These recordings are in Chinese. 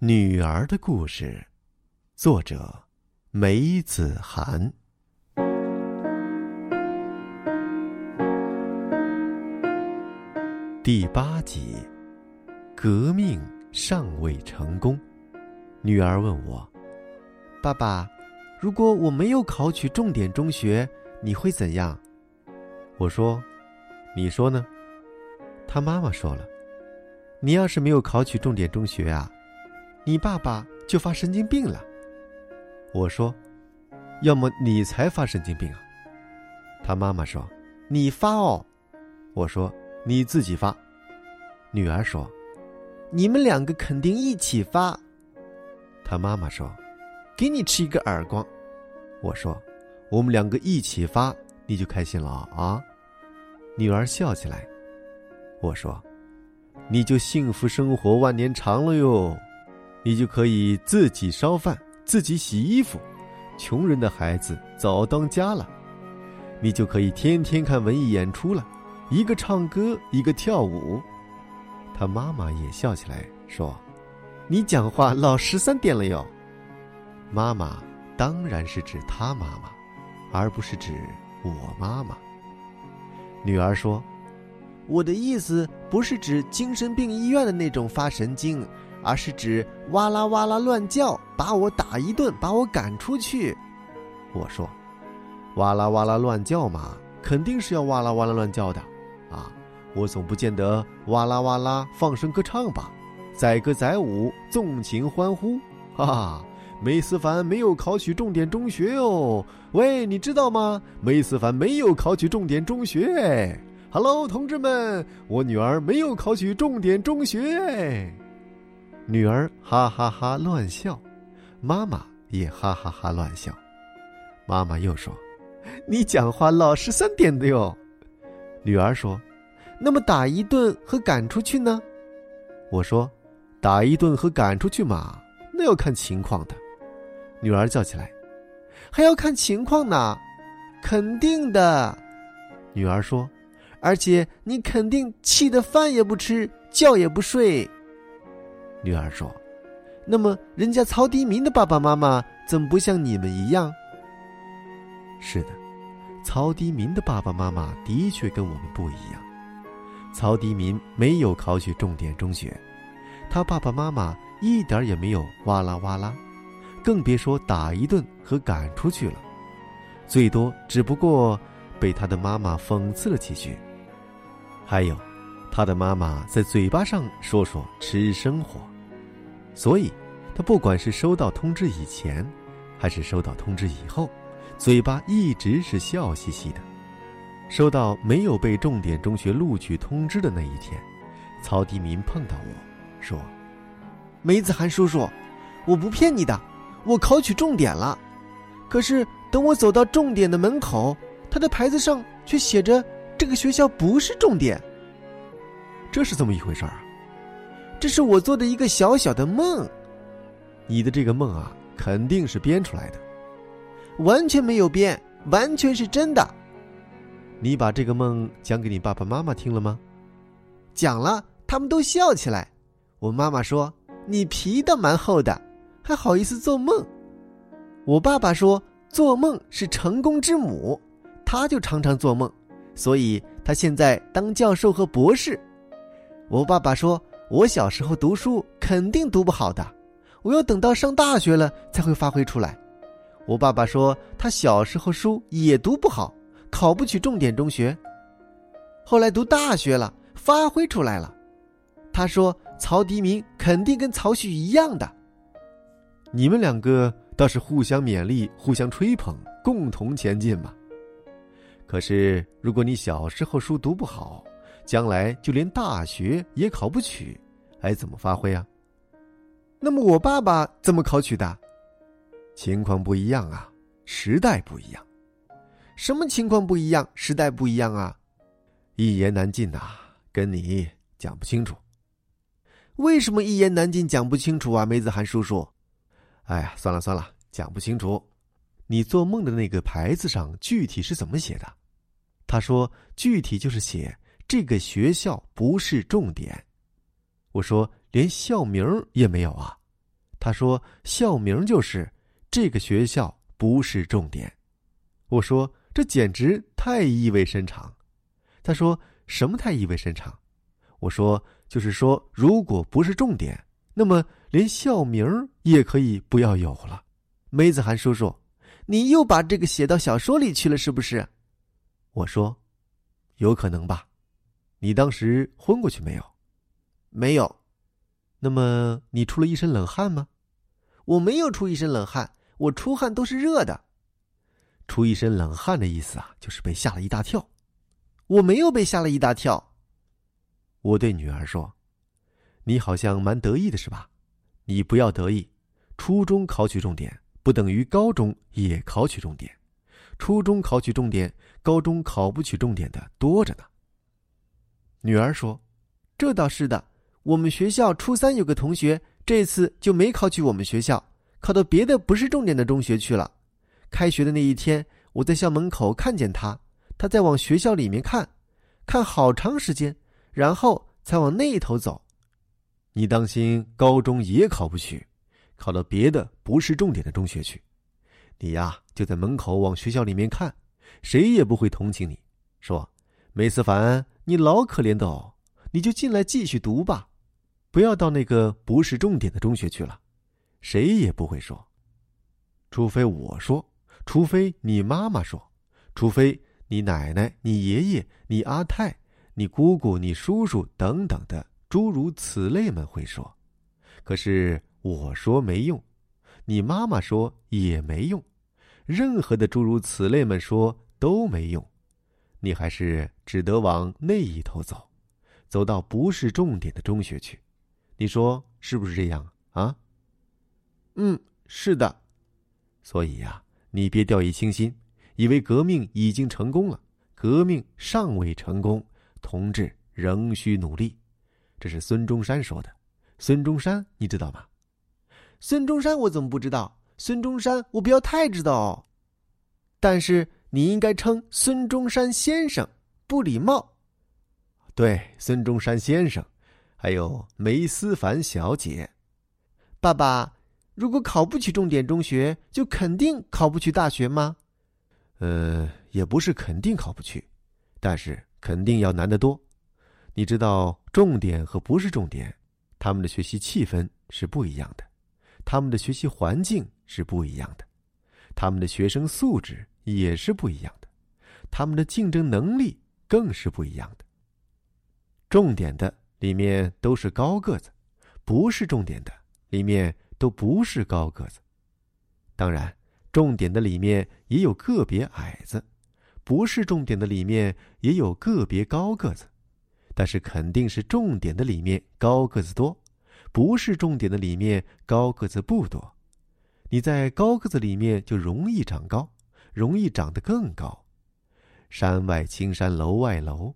女儿的故事，作者梅子涵。第八集，革命尚未成功。女儿问我：“爸爸，如果我没有考取重点中学，你会怎样？”我说：“你说呢？”他妈妈说了：“你要是没有考取重点中学啊。”你爸爸就发神经病了。我说：“要么你才发神经病啊。”他妈妈说：“你发哦。”我说：“你自己发。”女儿说：“你们两个肯定一起发。”他妈妈说：“给你吃一个耳光。”我说：“我们两个一起发，你就开心了啊。”女儿笑起来。我说：“你就幸福生活万年长了哟。”你就可以自己烧饭，自己洗衣服，穷人的孩子早当家了。你就可以天天看文艺演出了，一个唱歌，一个跳舞。他妈妈也笑起来说：“你讲话老十三点了哟。”妈妈当然是指他妈妈，而不是指我妈妈。女儿说：“我的意思不是指精神病医院的那种发神经。”而是指哇啦哇啦乱叫，把我打一顿，把我赶出去。我说：“哇啦哇啦乱叫嘛，肯定是要哇啦哇啦乱叫的，啊！我总不见得哇啦哇啦放声歌唱吧，载歌载舞，纵情欢呼，哈哈！梅思凡没有考取重点中学哦，喂，你知道吗？梅思凡没有考取重点中学。Hello，同志们，我女儿没有考取重点中学。”女儿哈哈哈乱笑，妈妈也哈哈哈乱笑。妈妈又说：“你讲话老实三点的哟。”女儿说：“那么打一顿和赶出去呢？”我说：“打一顿和赶出去嘛，那要看情况的。”女儿叫起来：“还要看情况呢？肯定的。”女儿说：“而且你肯定气得饭也不吃，觉也不睡。”女儿说：“那么，人家曹迪民的爸爸妈妈怎么不像你们一样？”是的，曹迪民的爸爸妈妈的确跟我们不一样。曹迪民没有考取重点中学，他爸爸妈妈一点也没有哇啦哇啦，更别说打一顿和赶出去了，最多只不过被他的妈妈讽刺了几句。还有。他的妈妈在嘴巴上说说吃生活，所以，他不管是收到通知以前，还是收到通知以后，嘴巴一直是笑嘻嘻的。收到没有被重点中学录取通知的那一天，曹迪民碰到我说：“梅子涵叔叔，我不骗你的，我考取重点了。可是等我走到重点的门口，他的牌子上却写着这个学校不是重点。”这是这么一回事儿啊！这是我做的一个小小的梦。你的这个梦啊，肯定是编出来的，完全没有编，完全是真的。你把这个梦讲给你爸爸妈妈听了吗？讲了，他们都笑起来。我妈妈说：“你皮倒蛮厚的，还好意思做梦。”我爸爸说：“做梦是成功之母，他就常常做梦，所以他现在当教授和博士。”我爸爸说：“我小时候读书肯定读不好的，我要等到上大学了才会发挥出来。”我爸爸说：“他小时候书也读不好，考不取重点中学。后来读大学了，发挥出来了。”他说：“曹迪明肯定跟曹旭一样的。”你们两个倒是互相勉励、互相吹捧，共同前进嘛。可是，如果你小时候书读不好，将来就连大学也考不取，还怎么发挥啊？那么我爸爸怎么考取的？情况不一样啊，时代不一样。什么情况不一样？时代不一样啊？一言难尽呐，跟你讲不清楚。为什么一言难尽讲不清楚啊？梅子涵叔叔，哎呀，算了算了，讲不清楚。你做梦的那个牌子上具体是怎么写的？他说具体就是写。这个学校不是重点，我说连校名也没有啊。他说校名就是这个学校不是重点。我说这简直太意味深长。他说什么太意味深长？我说就是说，如果不是重点，那么连校名也可以不要有了。梅子涵叔叔，你又把这个写到小说里去了，是不是？我说，有可能吧。你当时昏过去没有？没有。那么你出了一身冷汗吗？我没有出一身冷汗，我出汗都是热的。出一身冷汗的意思啊，就是被吓了一大跳。我没有被吓了一大跳。我对女儿说：“你好像蛮得意的是吧？你不要得意。初中考取重点，不等于高中也考取重点。初中考取重点，高中考不取重点的多着呢。”女儿说：“这倒是的。我们学校初三有个同学，这次就没考取我们学校，考到别的不是重点的中学去了。开学的那一天，我在校门口看见他，他在往学校里面看，看好长时间，然后才往那一头走。你当心高中也考不取，考到别的不是重点的中学去。你呀，就在门口往学校里面看，谁也不会同情你，说梅思凡。”你老可怜的哦，你就进来继续读吧，不要到那个不是重点的中学去了，谁也不会说，除非我说，除非你妈妈说，除非你奶奶、你爷爷、你阿太、你姑姑、你叔叔等等的诸如此类们会说，可是我说没用，你妈妈说也没用，任何的诸如此类们说都没用。你还是只得往那一头走，走到不是重点的中学去，你说是不是这样啊？嗯，是的。所以呀，你别掉以轻心，以为革命已经成功了。革命尚未成功，同志仍需努力。这是孙中山说的。孙中山，你知道吗？孙中山，我怎么不知道？孙中山，我不要太知道。但是。你应该称孙中山先生，不礼貌。对，孙中山先生，还有梅思凡小姐。爸爸，如果考不起重点中学，就肯定考不起大学吗？呃，也不是肯定考不去，但是肯定要难得多。你知道，重点和不是重点，他们的学习气氛是不一样的，他们的学习环境是不一样的，他们的学生素质。也是不一样的，他们的竞争能力更是不一样的。重点的里面都是高个子，不是重点的里面都不是高个子。当然，重点的里面也有个别矮子，不是重点的里面也有个别高个子，但是肯定是重点的里面高个子多，不是重点的里面高个子不多。你在高个子里面就容易长高。容易长得更高，山外青山楼外楼。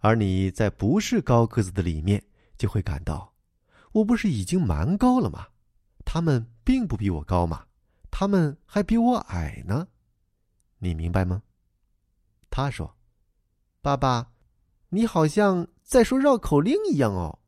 而你在不是高个子的里面，就会感到，我不是已经蛮高了吗？他们并不比我高嘛，他们还比我矮呢，你明白吗？他说：“爸爸，你好像在说绕口令一样哦。”